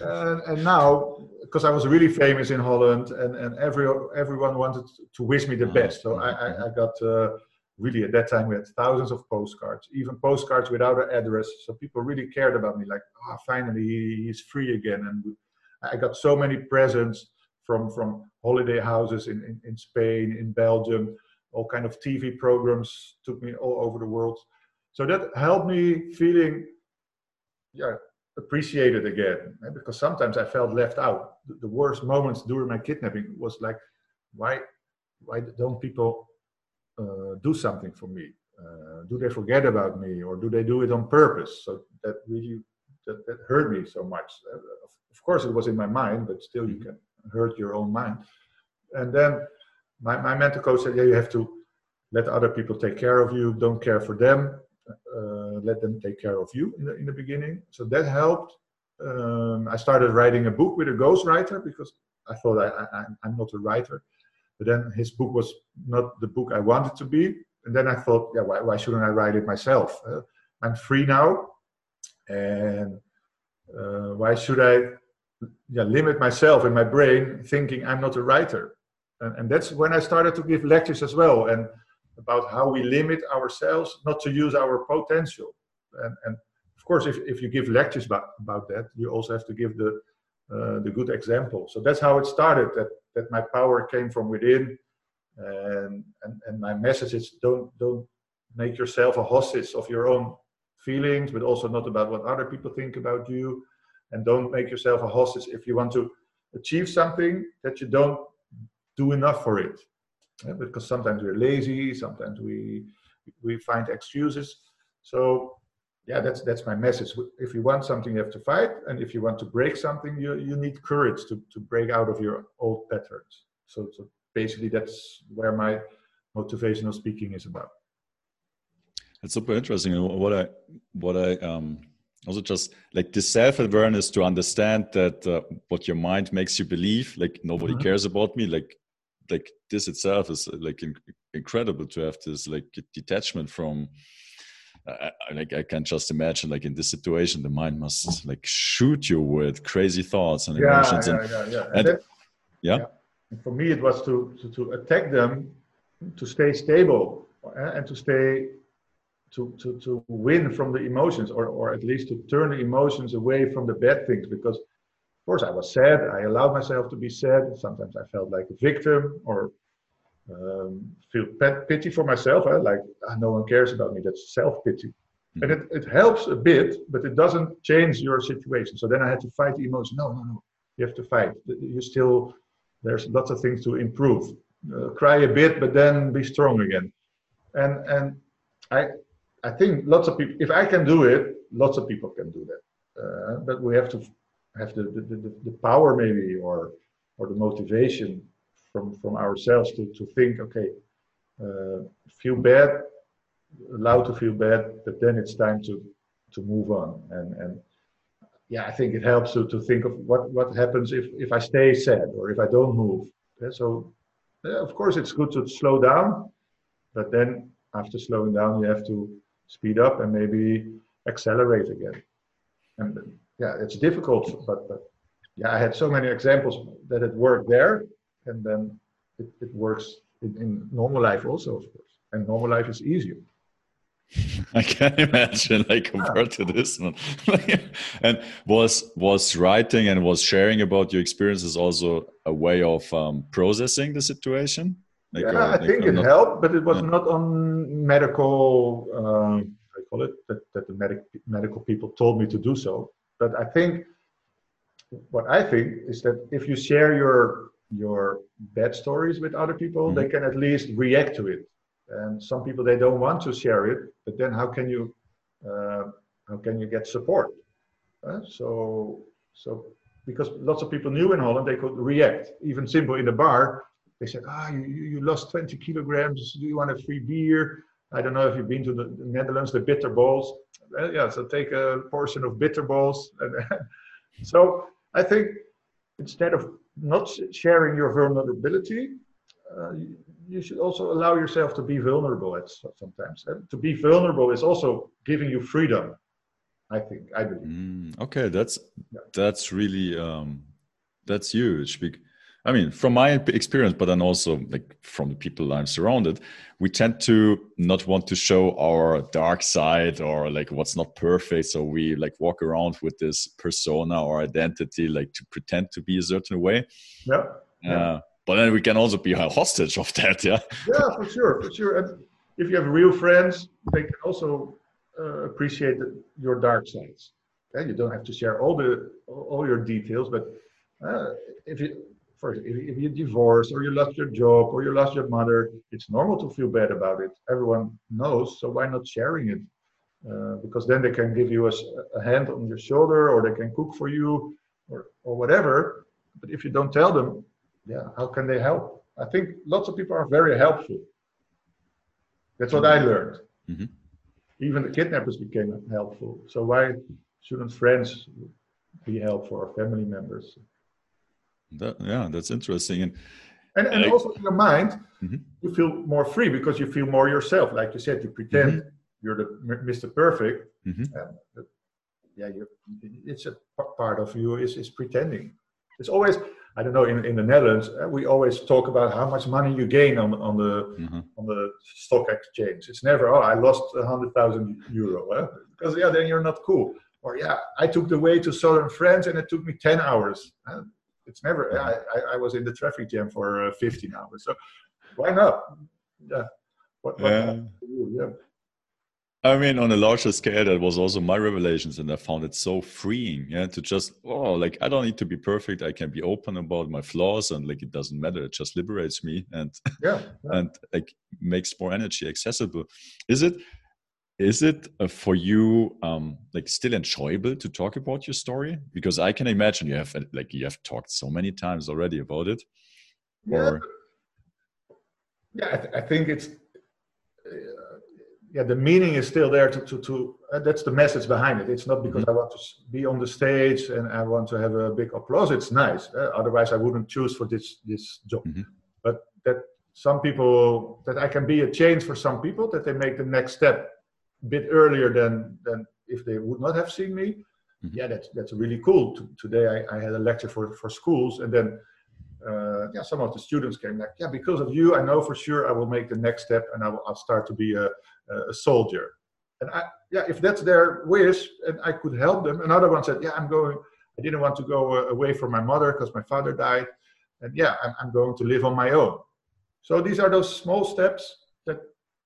and, and, now, because I was really famous in Holland and, and every, everyone wanted to wish me the mm-hmm. best. So I, I, I got uh, really, at that time, we had thousands of postcards, even postcards without an address. So people really cared about me, like, oh, finally, he's free again. And I got so many presents from, from holiday houses in, in, in Spain, in Belgium all kind of TV programs took me all over the world. So that helped me feeling, yeah, appreciated again. Eh, because sometimes I felt left out. The worst moments during my kidnapping was like, why, why don't people do something for me? Uh, do they forget about me, or do they do it on purpose? So that really that, that hurt me so much. Uh, of course, it was in my mind, but still, you mm-hmm. can hurt your own mind. And then my, my mentor coach said, yeah, you have to let other people take care of you. Don't care for them. Uh, let them take care of you in the, in the beginning. So that helped. Um, I started writing a book with a ghostwriter because I thought I, I, I'm not a writer. But then his book was not the book I wanted to be. And then I thought, yeah, why, why shouldn't I write it myself? Uh, I'm free now. And uh, why should I yeah, limit myself in my brain thinking I'm not a writer? And, and that's when I started to give lectures as well, and about how we limit ourselves not to use our potential. And, and of course, if, if you give lectures about, about that, you also have to give the uh, the good example. So that's how it started. That that my power came from within, and and, and my message is don't don't make yourself a hostage of your own feelings, but also not about what other people think about you, and don't make yourself a hostage if you want to achieve something that you don't do enough for it. Yeah, because sometimes we're lazy, sometimes we we find excuses. So yeah, that's that's my message. If you want something, you have to fight, and if you want to break something, you you need courage to to break out of your old patterns. So so basically, that's where my motivational speaking is about. It's super interesting. What I what I um also just like the self-awareness to understand that uh, what your mind makes you believe like nobody mm-hmm. cares about me like like this itself is like incredible to have this like detachment from I, like I can just imagine like in this situation the mind must like shoot you with crazy thoughts and yeah, emotions yeah, and, yeah, yeah. And, and yeah. yeah. And for me it was to, to, to attack them to stay stable eh, and to stay to, to, to win from the emotions or, or at least to turn the emotions away from the bad things because of course, I was sad. I allowed myself to be sad. Sometimes I felt like a victim or um, feel pity for myself. Huh? Like ah, no one cares about me. That's self pity. Mm-hmm. And it, it helps a bit, but it doesn't change your situation. So then I had to fight the emotion. No, no, no. You have to fight. You still, there's lots of things to improve. uh, cry a bit, but then be strong again. And and I I think lots of people. If I can do it, lots of people can do that. Uh, but we have to have the, the, the, the power maybe or or the motivation from from ourselves to to think okay uh, feel bad allowed to feel bad but then it's time to to move on. And and yeah i think it helps to to think of what what happens if if i stay sad or if i don't move. Yeah, so yeah, of course it's good to slow down but then after slowing down you have to speed up and maybe accelerate again. And yeah it's difficult but but yeah i had so many examples that it worked there and then it, it works in, in normal life also of course and normal life is easier *laughs* I can imagine, like compared to this one. *laughs* and was was writing and was sharing about your experiences also a way of um, processing the situation? Like, yeah, uh, I think it not, helped, but it was yeah. not on medical. Um, I call it that, that the medic, medical people told me to do so. But I think what I think is that if you share your your bad stories with other people, mm -hmm. they can at least react to it. And some people they don't want to share it but then how can you uh, how can you get support? Uh, so so because lots of people knew in holland they could react. Even simple in the bar they said ah you, you lost 20 kilograms. Do you want a free beer? I don't know if you've been to the netherlands the bitterballs well, yeah so take a portion of bitterballs and *laughs* so i think instead of not sharing your vulnerability uh, you should also allow yourself to be vulnerable at sometimes. And to be vulnerable is also giving you freedom. I think I believe. Mm, okay, that's yeah. that's really um, that's huge. I mean, from my experience, but then also like from the people I'm surrounded, we tend to not want to show our dark side or like what's not perfect. So we like walk around with this persona or identity, like to pretend to be a certain way. Yeah. yeah. Uh, but then we can also be a hostage of that yeah yeah for sure for sure and if you have real friends they can also uh, appreciate the, your dark sides yeah, you don't have to share all the all your details but uh, if you first if, if you divorce or you lost your job or you lost your mother it's normal to feel bad about it everyone knows so why not sharing it uh, because then they can give you a, a, hand on your shoulder or they can cook for you or, or whatever but if you don't tell them yeah, how can they help? I think lots of people are very helpful. That's what I learned. Mm-hmm. Even the kidnappers became helpful. So why shouldn't friends be helpful or family members? That, yeah, that's interesting. And and, and, and also in your mind, mm-hmm. you feel more free because you feel more yourself. Like you said, you pretend mm-hmm. you're the Mr. Perfect. Mm-hmm. And, yeah, it's a part of you is, is pretending. It's always I don't know in, in the Netherlands uh, we always talk about how much money you gain on on the mm-hmm. on the stock exchange. It's never oh I lost a hundred thousand euro eh? because yeah then you're not cool. Or yeah I took the way to southern France and it took me ten hours. It's never I, I, was in the traffic jam for uh, 15 hours. So why not? Yeah. What, what yeah. yeah. I mean, on a larger scale, that was also my revelations, and I found it so freeing. Yeah, to just oh, like I don't need to be perfect. I can be open about my flaws, and like it doesn't matter. It just liberates me, and yeah, yeah. *laughs* and like makes more energy accessible. Is it? Is it uh, for you um, like still enjoyable to talk about your story? Because I can imagine you have like you have talked so many times already about it. Yeah, or... yeah, I, th- I think it's. Uh, yeah, the meaning is still there to to, to uh, that's the message behind it. It's not because mm-hmm. I want to be on the stage and I want to have a big applause. It's nice. Uh, otherwise, I wouldn't choose for this this job. Mm-hmm. But that some people that I can be a change for some people that they make the next step bit earlier than than if they would not have seen me. Mm-hmm. Yeah, that's that's really cool. T- today I, I had a lecture for for schools and then uh, yeah, some of the students came like, yeah, because of you, I know for sure I will make the next step and I will I'll start to be a, a soldier. And I, yeah, if that's their wish and I could help them. Another one said, yeah, I'm going, I didn't want to go uh, away from my mother because my father died. And yeah, I'm, I'm going to live on my own. So these are those small steps that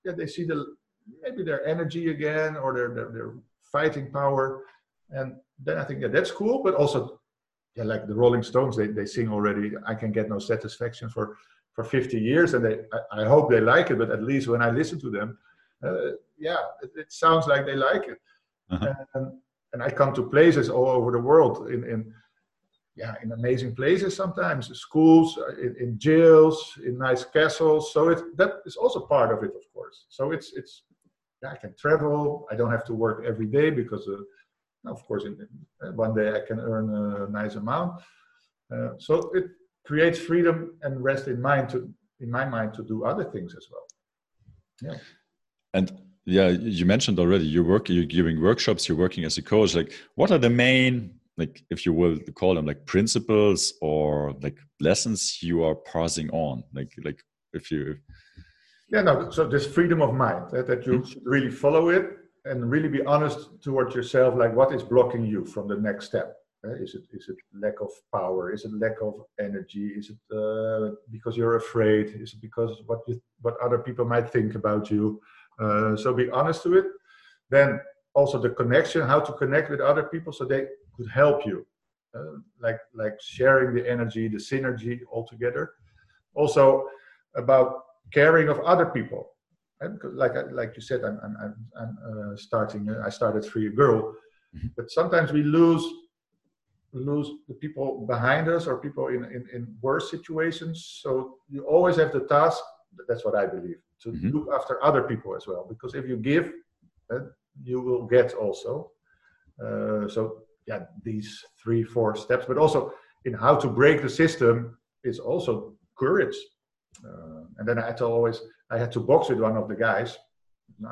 yeah, they see the maybe their energy again or their, their, their fighting power. And then I think, yeah, that's cool. But also, yeah, like the Rolling Stones, they, they sing already, I can get no satisfaction for for 50 years, and they I, I, hope they like it. But at least when I listen to them, uh, yeah, it, it, sounds like they like it. Uh-huh. And, and I come to places all over the world in in yeah in amazing places sometimes schools uh, in, in jails in nice castles so it that is also part of it of course so it's it's I can travel. I don't have to work every day because uh, of course in, in, one day I can earn a nice amount. Uh, so it creates freedom and rest in mind to in my mind to do other things as well. Yeah. And yeah you mentioned already you work you're giving workshops you're working as a coach. Like what are the main like if you will call them like principles or like lessons you are passing on? Like like if you yeah no so this freedom of mind that, that you mm-hmm. really follow it and really be honest towards yourself like what is blocking you from the next step? Uh, is it is it lack of power? Is it lack of energy? Is it uh, because you're afraid? Is it because what you what other people might think about you? Uh, so be honest to it. Then also the connection how to connect with other people so they could help you uh, like like sharing the energy the synergy all together also about caring of other people. And like like you said i'm i'm i'm, I'm uh, starting uh, i started free a girl. Mm-hmm. but sometimes we lose lose the people behind us or people in, in, in worse situations. So you always have the task that's what i believe to mm-hmm. look after other people as well. Because if you give you will get also. Uh, so yeah these three four steps. But also in how to break the system is also courage uh, and then i had to always i had to box with one of the guys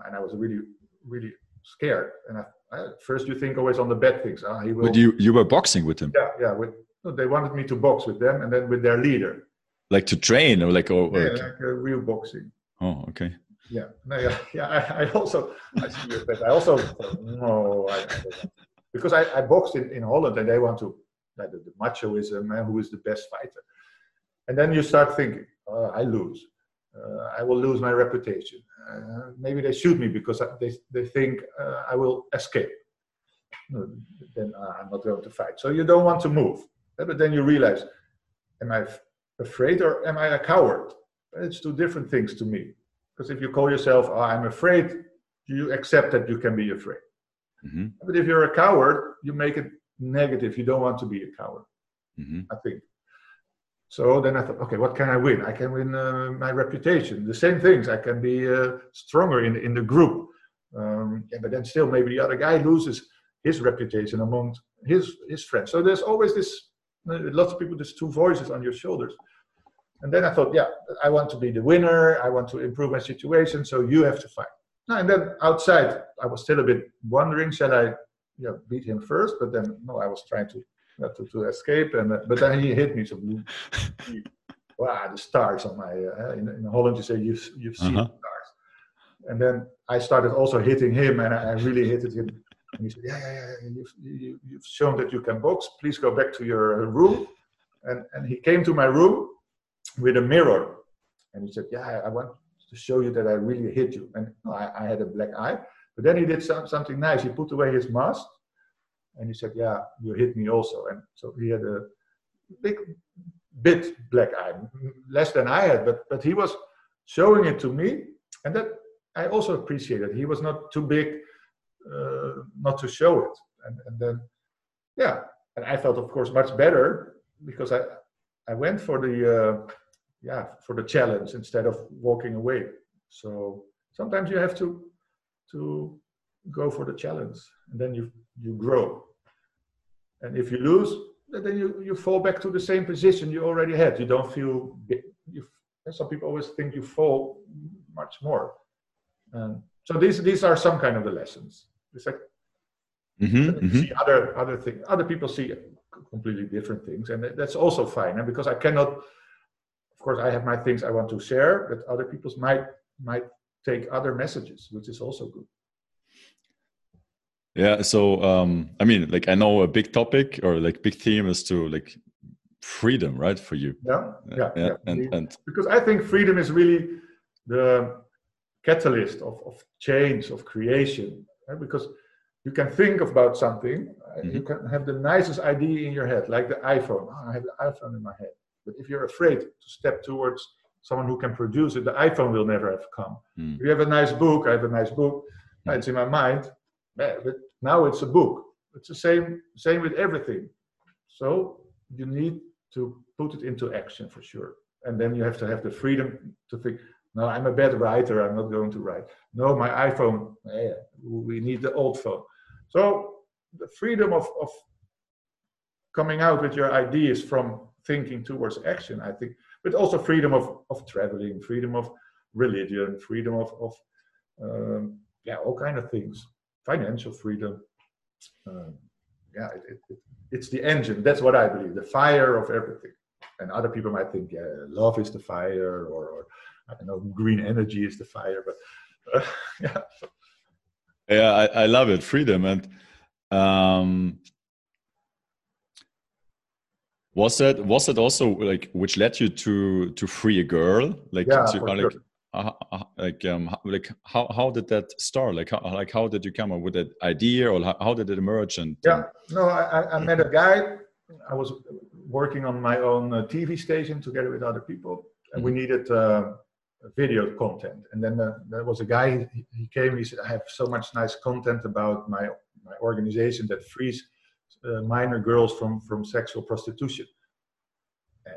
and i was really really scared. And I, I, first you think always on the bad things. Uh, he will, but you you were boxing with him? Yeah yeah with, they wanted me to box with them and then with their leader. Like to train or like or, yeah, like a real boxing. Oh okay. Yeah no yeah *laughs* yeah i, I also i see your i also no I, because I, I boxed in, in Holland and they want to like the, the machoism and who is the best fighter. And then you start thinking, oh, I lose. Uh, I will lose my reputation. Uh, maybe they shoot me because they, they think uh, I will escape. Then uh, I'm not going to fight. So you don't want to move. But then you realize, am I afraid or am I a coward? It's two different things to me. Because if you call yourself, oh, I'm afraid, you accept that you can be afraid. Mm-hmm. But if you're a coward, you make it negative. You don't want to be a coward. Mm-hmm. I think. So then I thought, okay, what can I win? I can win uh, my reputation. The same things. I can be uh, stronger in in the group. Um, yeah, but then still, maybe the other guy loses his reputation among his his friends. So there's always this. Uh, lots of people. There's two voices on your shoulders. And then I thought, yeah, I want to be the winner. I want to improve my situation. So you have to fight. And then outside, I was still a bit wondering, shall I you know, beat him first? But then, no, I was trying to to, to escape, and uh, but then he hit me. So, wow, the stars on my uh, in, in Holland you say you've you've seen uh-huh. stars, and then I started also hitting him, and I, I really hit him. And he said, yeah, yeah, yeah, you've, you, you have shown that you can box. Please go back to your room. And and he came to my room with a mirror, and he said, yeah, I want to show you that I really hit you. And I, I had a black eye. But then he did some, something nice. He put away his mask and he said, Yeah, you hit me also. And so he had a big bit black eye, less than I had, but, but he was showing it to me. And that I also appreciated. He was not too big uh, not to show it. And, and then, yeah, and I felt, of course, much better because I, I went for the uh, yeah for the challenge instead of walking away so sometimes you have to to go for the challenge and then you you grow and if you lose then you you fall back to the same position you already had. You don't feel you some people always think you fall much more. And so these these are some kind of the lessons. It's like mm-hmm, mm-hmm. see other other things other people see completely different things and that's also fine. And because i cannot of course i have my things i want to share but other people's might might take other messages which is also good yeah so um i mean like i know a big topic or like big theme is to like freedom right for you yeah yeah, yeah. yeah. And, and because i think freedom is really the catalyst of, of change of creation right? because you can think about something mm -hmm. you can have the nicest idea in your head like the iphone oh, i have the iphone in my head but if you're afraid to step towards someone who can produce it, the iPhone will never have come. Mm. If you have a nice book, I have a nice book, Mm. it's in my mind, but now it's a book. It's the same, same with everything. So you need to put it into action for sure. And then you have to have the freedom to think, no, I'm a bad writer, I'm not going to write. No, my iPhone, eh, we need the old phone. So the freedom of, of coming out with your ideas from thinking towards action, I think, but also freedom of, of traveling, freedom of religion, freedom of, of um, yeah, all kind of things, financial freedom. Um, yeah, it, it, it's the engine. That's what I believe, the fire of everything. And other people might think, yeah, love is the fire, or, or I don't know, green energy is the fire. But uh, *laughs* yeah, yeah, I, I love it, freedom, and um, was that was that also like which led you to to free a girl like yeah, to, like sure. Uh, uh, like um like how how did that start like how like how did you come up with that idea or how, how did it emerge and Yeah, no, I, I- met a guy. I was working on my own uh, TV station together with other people, and we needed uh, video content. And then uh, there was a guy. He, he came. He said, "I have so much nice content about my my organization that frees uh, minor girls from from sexual prostitution."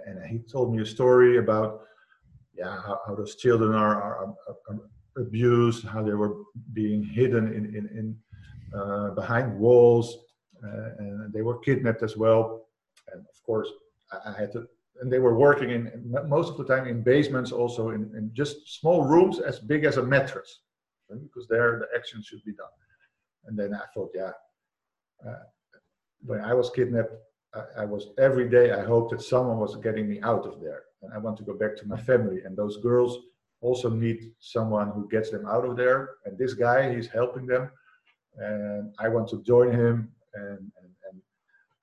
And he told me a story about yeah how, how those children are, are, are, abused, how they were being hidden in in, in uh, behind walls uh, and they were kidnapped as well. And of course, I, I had to, and they were working in in most of the time in basements, also in, in just small rooms as big as a mattress, right? because there the action should be done. And then I thought, yeah, uh, when I was kidnapped, I, I was every day. I hoped that someone was getting me out of there, and I want to go back to my family. And those girls also need someone who gets them out of there. And this guy, he's helping them and I want to join him. And, and, and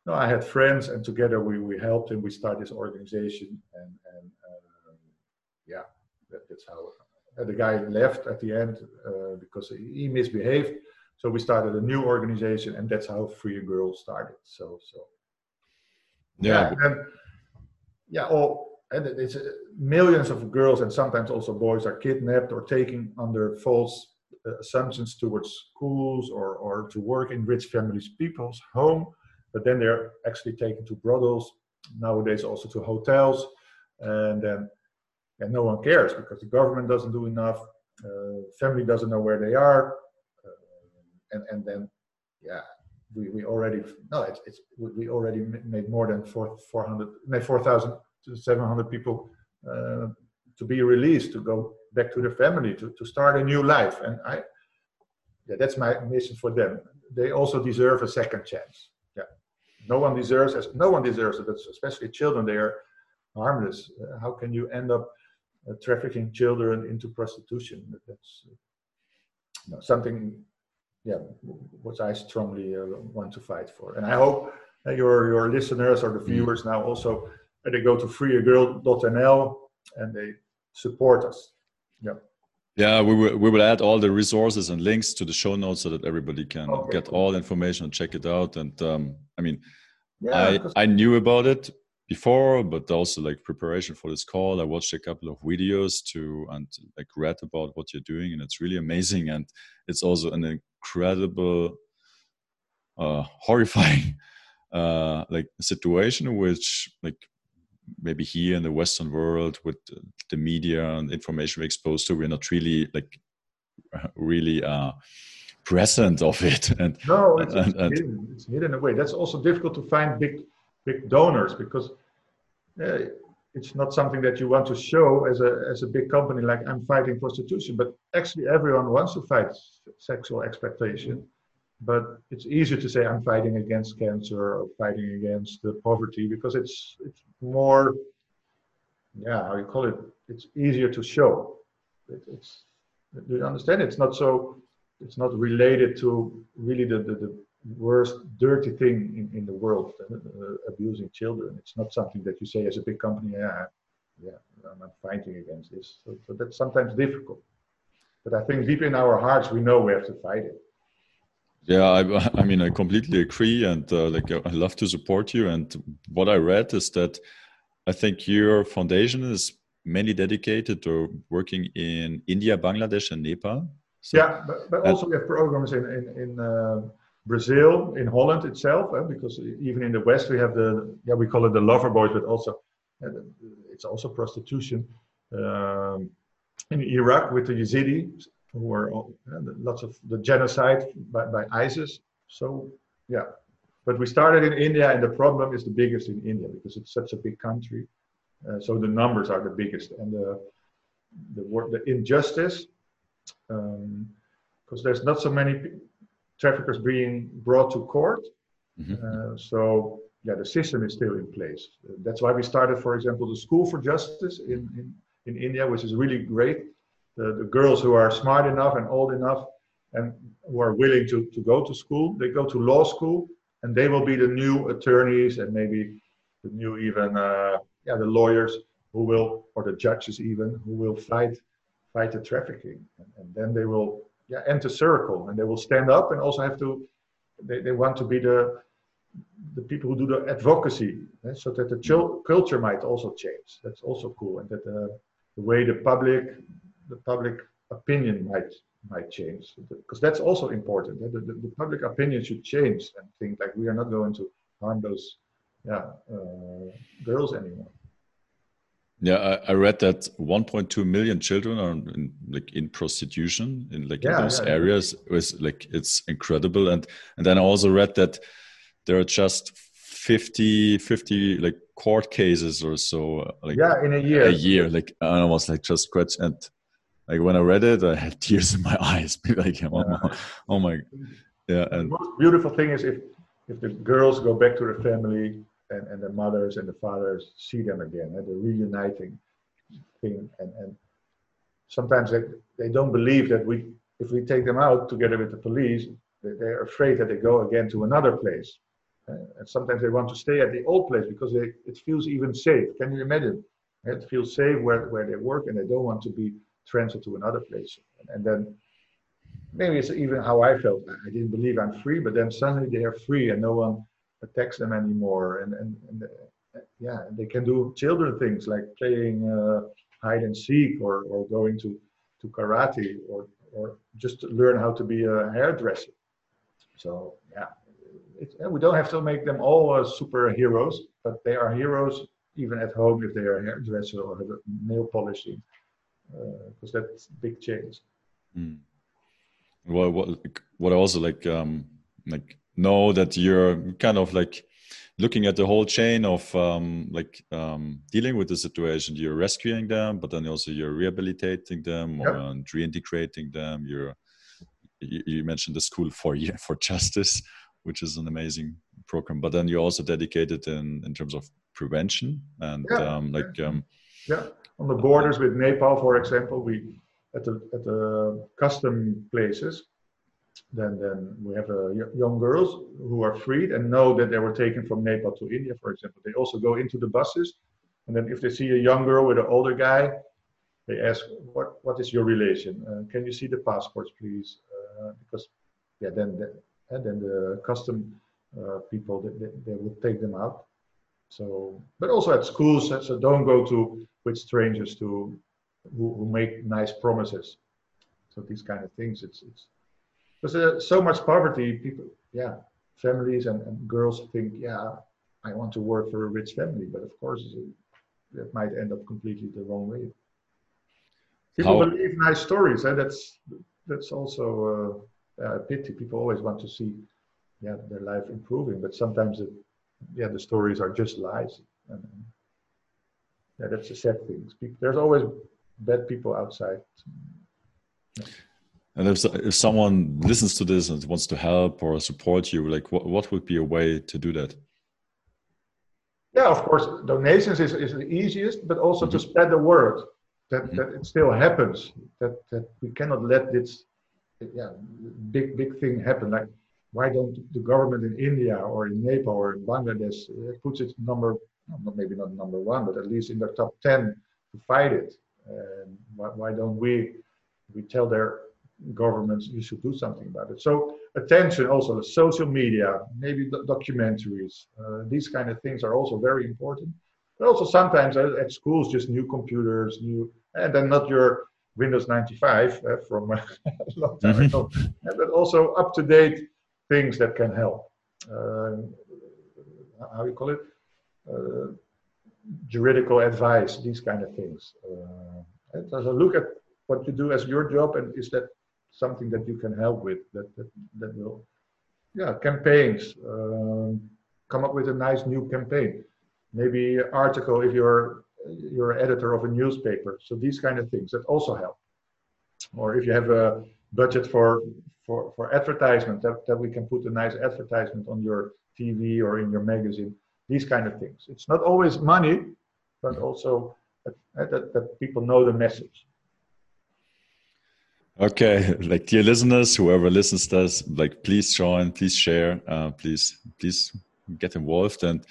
no, I had friends, and together we, we helped him. We started this organization, and, and um, yeah, that, that's how. Uh, the guy left at the end uh, because he, misbehaved. So we started a new organization, and that's how Free a Girl started. So, so yeah, and yeah, all and it's uh, millions of girls and sometimes also boys are kidnapped or taken under false uh, assumptions towards schools or or to work in rich families people's home, but then they're actually taken to brothels nowadays also to hotels, and then and no one cares because the government doesn't do enough, uh, family doesn't know where they are, uh, and and then yeah we, we already no it's, it's we already made more than four, 400 made 4000 to 700 people uh, to be released to go back to their family to, to start a new life. And i yeah that's my mission for them. They also deserve a second chance. Yeah. No one deserves as no one deserves it but especially children they are harmless. Uh, how can you end up uh, trafficking children into prostitution? That's uh, something yeah, which I strongly uh, want to fight for. And I hope your your listeners or the viewers now also uh, they go to freeagirl.nl and they support us. Yeah. yeah we will we will add all the resources and links to the show notes so that everybody can Okay, get all the information and check it out and um i mean Yeah. I, I knew about it before, but also like preparation for this call. I watched a couple of videos to and like read about what you're doing, and it's really amazing. And it's also an incredible, uh, *laughs* horrifying, uh, like situation which like maybe here in the Western world with the- media and information we're exposed to, we're not really like *laughs* really uh present of it *laughs* and no, it's, it's, and- and- hidden. it's hidden away. That's also difficult to find big big donors because uh, it's not something that you want to show as a as a big company like I'm fighting prostitution. But actually, everyone wants to fight sexual exploitation. But it's easier to say I'm fighting against cancer or fighting against the poverty because it's it's more yeah how you call it it's easier to show. It, it's do you understand? It's not so it's not related to really the, the, the worst dirty thing in, in the world uh, uh, abusing children. It's not something that you say as a big company yeah yeah i'm fighting against this. So, so that's sometimes difficult. But i think deep in our hearts we know we have to fight it Yeah, I, *laughs* I mean, I completely agree, and uh, like I love to support you. And what I read is that I think your foundation is mainly dedicated to working in India, Bangladesh, and Nepal. So, yeah, but, but also we have programs in in, in uh, Brazil, in Holland itself, uh, because even in the West we have the yeah we call it the lover boys, but also uh, it's also prostitution. Um, in Iraq with the Yazidi, who were uh, lots of the genocide by, by ISIS. So yeah, but we started in India, and the problem is the biggest in India because it's such a big country. Uh, so the numbers are the biggest, and the the, the injustice because um, there's not so many traffickers being brought to court. Mm-hmm. Uh, so yeah, the system is still in place. That's why we started, for example, the School for Justice in, in, in India, which is really great. The, the girls who are smart enough and old enough and who are willing to, to go to school, they go to law school and they will be the new attorneys and maybe the new even uh, yeah the lawyers who will or the judges even who will fight fight the trafficking. And, and, then they will yeah enter circle and they will stand up and also have to they, they want to be the the people who do the advocacy eh, so that the chil- culture might also change. That's also cool. And that the, the way the public the public opinion might might change because that's also important eh, the, the, the, public opinion should change and think like we are not going to harm those yeah uh, girls anymore yeah, I, I, read that 1.2 million children are in, like in prostitution in like yeah, in those yeah, areas. It was like it's incredible, and and then I also read that there are just 50, 50 like court cases or so. Like yeah, in a year. A year, like and I was like just scratch and like when I read it, I had tears in my *laughs* eyes. like oh, yeah. my, oh my, yeah. And the most beautiful thing is if if the girls go back to their family and, and the mothers and the fathers see them again, and the reuniting thing. And, and sometimes they, they don't believe that we, if we take them out together with the police, they, they're afraid that they go again to another place. Uh, and sometimes they want to stay at the old place because they, it feels even safe. Can you imagine? It feels safe where, where they work and they don't want to be transferred to another place. And, then maybe it's even how I felt. I didn't believe I'm free, but then suddenly they are free and no one attacks them anymore and, and, and yeah they can do children things like playing uh, hide and seek or, or going to, to karate or, or just learn how to be a hairdresser so yeah it, we don't have to make them all uh, superheroes but they are heroes even at home if they are a hairdresser or nail polishing because uh, that's big change mm. well what what also like um like know that you're kind of like looking at the whole chain of um, like um, dealing with the situation you're rescuing them but then also you're rehabilitating them yep. and reintegrating them you're you, you, mentioned the school for *laughs* for justice which is an amazing program but then you're also dedicated in in terms of prevention and yeah. um, like um, yeah on the borders with nepal for example we at the at the custom places then then we have uh, young girls who are freed and know that they were taken from Nepal to India, for example. They also go into the buses, and then if they see a young girl with an older guy, they ask, "What what is your relation? Uh, can you see the passports, please?" Uh, because yeah, then the, and then the custom uh, people they, they, they would take them out. So, but also at schools, so don't go to with strangers to who, who make nice promises. So these kind of things, it's it's because there's so much poverty people yeah families and, and, girls think yeah i want to work for a rich family but of course that might end up completely the wrong way people How? believe nice stories and that's that's also uh, a pity people always want to see yeah their life improving but sometimes it, yeah the stories are just lies and, yeah that's a sad thing there's always bad people outside. And if, if someone listens to this and wants to help or support you, like what, what would be a way to do that? Yeah, of course, donations is, is the easiest, but also mm -hmm. to spread the word that, mm -hmm. that it still happens, that, that we cannot let this yeah, big, big thing happen. Like, why don't the government in India or in Nepal or in Bangladesh uh, puts it number, maybe not number one, but at least in the top 10 to fight it? And why, why don't we, we tell their governments you should do something about it so attention also the social media maybe documentaries uh, these kind of things are also very important But also sometimes at schools, just new computers, new, and then not your Windows 95 uh, from *laughs* a long time mm-hmm. ago, but also up to date things that can help. Uh, how you call it? Uh, juridical advice, these kind of things. Uh, so look at what you do as your job, and is that something that you can help with? That that, that will, yeah, campaigns. Um, come up with a nice new campaign. Maybe article if you're you're editor of a newspaper. So these kind of things that also help. Or if you have a budget for for, for advertisement, that, that we can put a nice advertisement on your TV or in your magazine these kind of things. It's not always money, but also that, that, that people know the message. Okay, like dear listeners, whoever listens to us, like please join, please share, uh, please please get involved. And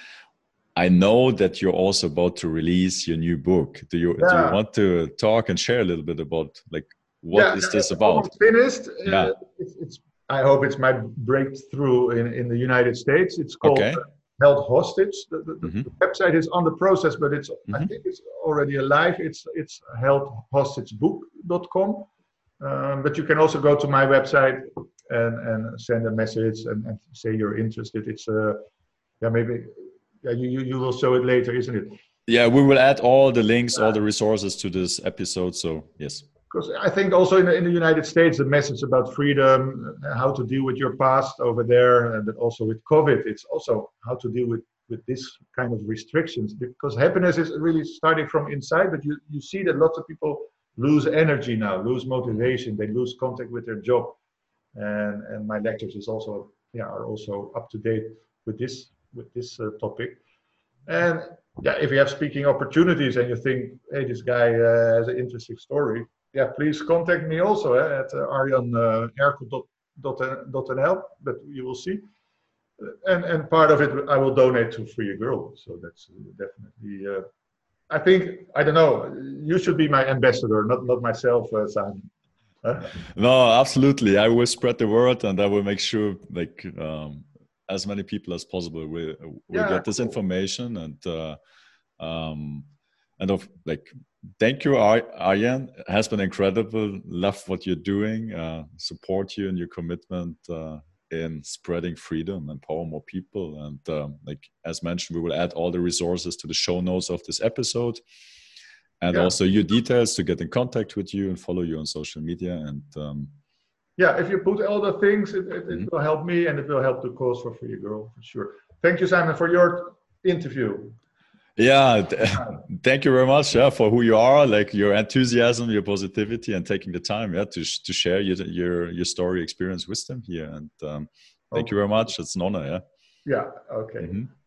I know that you're also about to release your new book. Do you yeah. do you want to talk and share a little bit about like what yeah, is this about? Finished. Yeah. Uh, it's, it's, I hope it's my breakthrough in, in the United States. It's called okay held hostage. The, the, mm-hmm. the, website is on the process, but it's mm-hmm. I think it's already alive. It's it's heldhostagebook.com. Um, but you can also go to my website and, and send a message and, and say you're interested. It's uh, yeah maybe yeah you, you you will show it later, isn't it? Yeah, we will add all the links, all the resources to this episode. So yes because I think also in the, in the United States, the message about freedom, uh, how to deal with your past over there, and also with COVID, it's also how to deal with with this kind of restrictions. Because happiness is really starting from inside, but you you see that lots of people lose energy now, lose motivation, they lose contact with their job, and and my lectures is also yeah are also up to date with this with this uh, topic, and yeah, if you have speaking opportunities and you think, hey, this guy uh, has an interesting story, yeah, please contact me also eh, at uh, arjanerkel.nl, but you will see. And and part of it I will donate to Free a Girl. So that's definitely. Uh, I think I don't know. You should be my ambassador, not not myself, uh, Simon. Huh? No, absolutely. I will spread the word, and I will make sure like um, as many people as possible will will yeah, get this cool. information and. Uh, um, and of like thank you arjan it has been incredible. Love what you're doing uh, support you and your commitment uh, in spreading freedom empower more people. And um, like as mentioned we will add all the resources to the show notes of this episode. And yeah. also your details to get in contact with you and follow you on social media and um, yeah if you put all the things it, it, mm-hmm. will help me and it will help the cause for free girl for sure. Thank you simon for your interview yeah *laughs* thank you very much yeah, for who you are like your enthusiasm your positivity and taking the time yeah to, to share your, your your story experience wisdom here and um, thank okay. you very much it's an honor yeah yeah okay mm -hmm.